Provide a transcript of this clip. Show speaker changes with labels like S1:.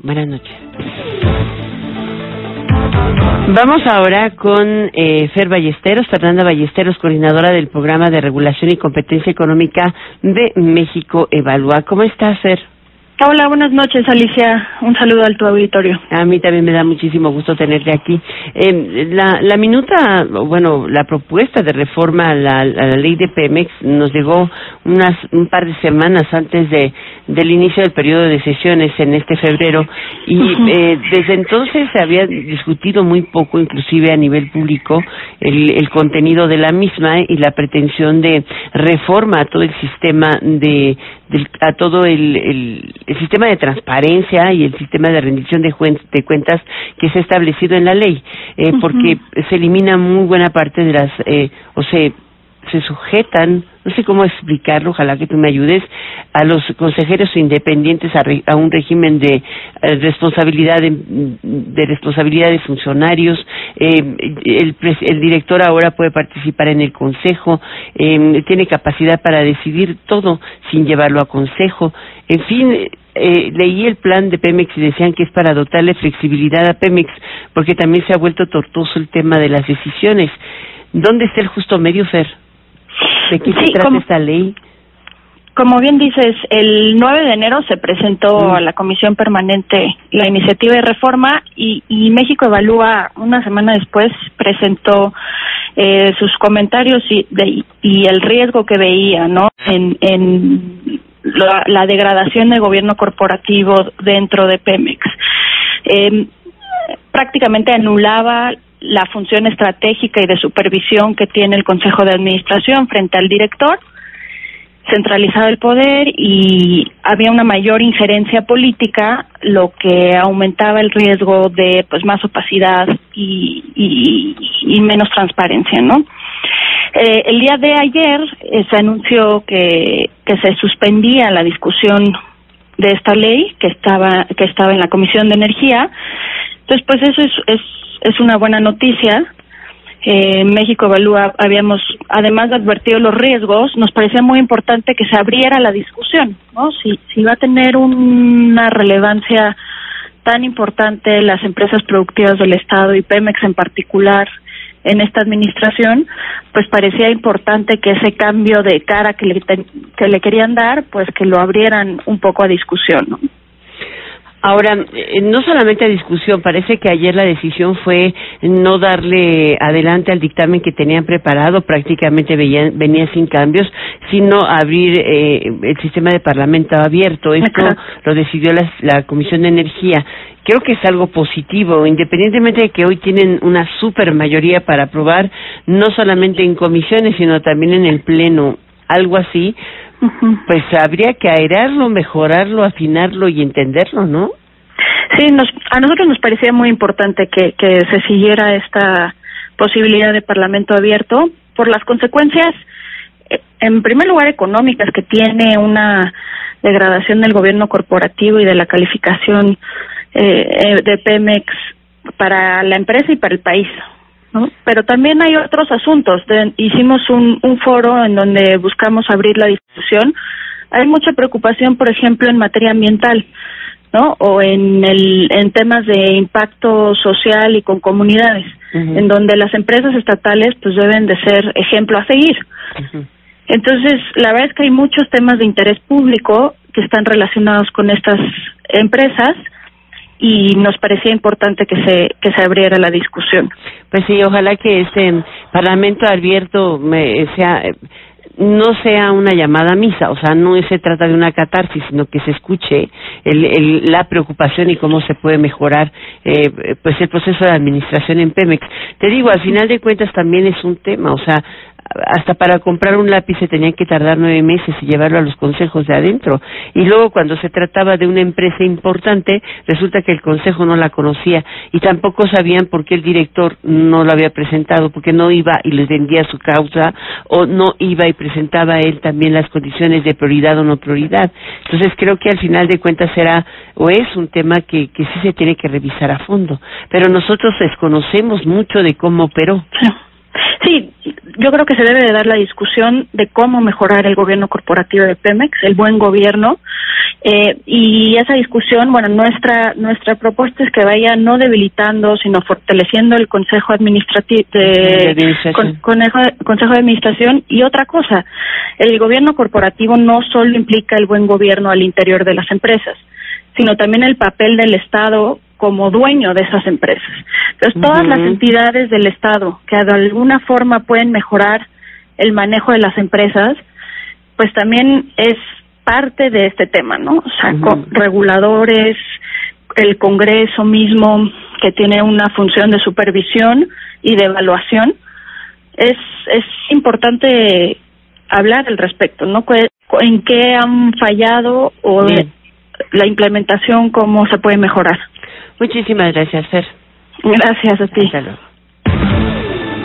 S1: Buenas noches. Vamos ahora con eh, Fer Ballesteros, Fernanda Ballesteros, coordinadora del Programa de Regulación y Competencia Económica de México Evalúa. ¿Cómo estás, Fer?
S2: Hola, buenas noches, Alicia. Un saludo al tu auditorio.
S1: A mí también me da muchísimo gusto tenerte aquí. Eh, la, la minuta, bueno, la propuesta de reforma a la, a la ley de Pemex nos llegó unas un par de semanas antes de del inicio del periodo de sesiones en este febrero y eh, desde entonces se había discutido muy poco, inclusive a nivel público, el, el contenido de la misma y la pretensión de reforma a todo el sistema de, del, a todo el, el, el, sistema de transparencia y el sistema de rendición de, de cuentas que se ha establecido en la ley, eh, porque se elimina muy buena parte de las, eh, o se se sujetan, no sé cómo explicarlo, ojalá que tú me ayudes, a los consejeros independientes a, re, a un régimen de eh, responsabilidad de, responsabilidad de funcionarios. Eh, el, el, director ahora puede participar en el consejo, eh, tiene capacidad para decidir todo sin llevarlo a consejo. En fin, eh, leí el plan de Pemex y decían que es para dotarle flexibilidad a Pemex, porque también se ha vuelto tortuoso el tema de las decisiones. ¿Dónde está el justo medio, Fer? ¿De qué
S2: sí,
S1: se trata
S2: como,
S1: esta ley?
S2: Como bien dices, el 9 de enero se presentó mm. a la Comisión Permanente la iniciativa de reforma y, y México Evalúa una semana después presentó eh, sus comentarios y, de, y el riesgo que veía no en, en la, la degradación del gobierno corporativo dentro de Pemex. Eh, prácticamente anulaba la función estratégica y de supervisión que tiene el Consejo de Administración frente al director, centralizaba el poder y había una mayor injerencia política, lo que aumentaba el riesgo de pues más opacidad y, y, y menos transparencia, ¿no? Eh, el día de ayer eh, se anunció que, que se suspendía la discusión de esta ley que estaba que estaba en la Comisión de Energía. Entonces, pues eso es, es es una buena noticia. Eh, México Evalúa, habíamos, además de advertido los riesgos, nos parecía muy importante que se abriera la discusión, ¿no? Si, si va a tener una relevancia tan importante las empresas productivas del Estado y Pemex en particular en esta administración, pues parecía importante que ese cambio de cara que le, que le querían dar, pues que lo abrieran un poco a discusión, ¿no?
S1: Ahora, eh, no solamente a discusión, parece que ayer la decisión fue no darle adelante al dictamen que tenían preparado, prácticamente venía sin cambios, sino abrir eh, el sistema de parlamento abierto. Esto Ajá. lo decidió la, la Comisión de Energía creo que es algo positivo, independientemente de que hoy tienen una super mayoría para aprobar, no solamente en comisiones, sino también en el Pleno, algo así, uh -huh. pues habría que aerarlo, mejorarlo, afinarlo y entenderlo, ¿no?
S2: Sí, nos, a nosotros nos parecía muy importante que, que se siguiera esta posibilidad de parlamento abierto por las consecuencias, en primer lugar, económicas que tiene una degradación del gobierno corporativo y de la calificación eh, de Pemex para la empresa y para el país. ¿No? Pero también hay otros asuntos. De, hicimos un, un foro en donde buscamos abrir la discusión. Hay mucha preocupación, por ejemplo, en materia ambiental, ¿no? O en el en temas de impacto social y con comunidades, uh -huh. en donde las empresas estatales pues deben de ser ejemplo a seguir. Uh -huh. Entonces, la verdad es que hay muchos temas de interés público que están relacionados con estas empresas y nos parecía importante que se que se abriera la discusión.
S1: Pues sí, ojalá que este Parlamento abierto me, sea no sea una llamada a misa, o sea, no se trata de una catarsis, sino que se escuche el, el, la preocupación y cómo se puede mejorar eh, pues el proceso de administración en Pemex. Te digo, al final de cuentas también es un tema, o sea, hasta para comprar un lápiz se tenían que tardar nueve meses y llevarlo a los consejos de adentro. Y luego cuando se trataba de una empresa importante, resulta que el consejo no la conocía y tampoco sabían por qué el director no lo había presentado, porque no iba y les vendía su causa o no iba y presentaba él también las condiciones de prioridad o no prioridad. Entonces creo que al final de cuentas será o es un tema que, que sí se tiene que revisar a fondo. Pero nosotros desconocemos mucho de cómo operó.
S2: Sí, yo creo que se debe de dar la discusión de cómo mejorar el gobierno corporativo de Pemex, el buen gobierno, eh, y esa discusión, bueno, nuestra nuestra propuesta es que vaya no debilitando, sino fortaleciendo el Consejo Administrativo de, Consejo de Administración y otra cosa, el gobierno corporativo no solo implica el buen gobierno al interior de las empresas, sino también el papel del Estado como dueño de esas empresas. Entonces, todas las entidades del Estado que de alguna forma pueden mejorar el manejo de las empresas, pues también es parte de este tema, ¿no? O sea, reguladores, el Congreso mismo, que tiene una función de supervisión y de evaluación, es, es importante hablar al respecto, ¿no? ¿En qué han fallado o la implementación, cómo se puede mejorar?
S1: Muchísimas gracias, Fer.
S2: Gracias a ti.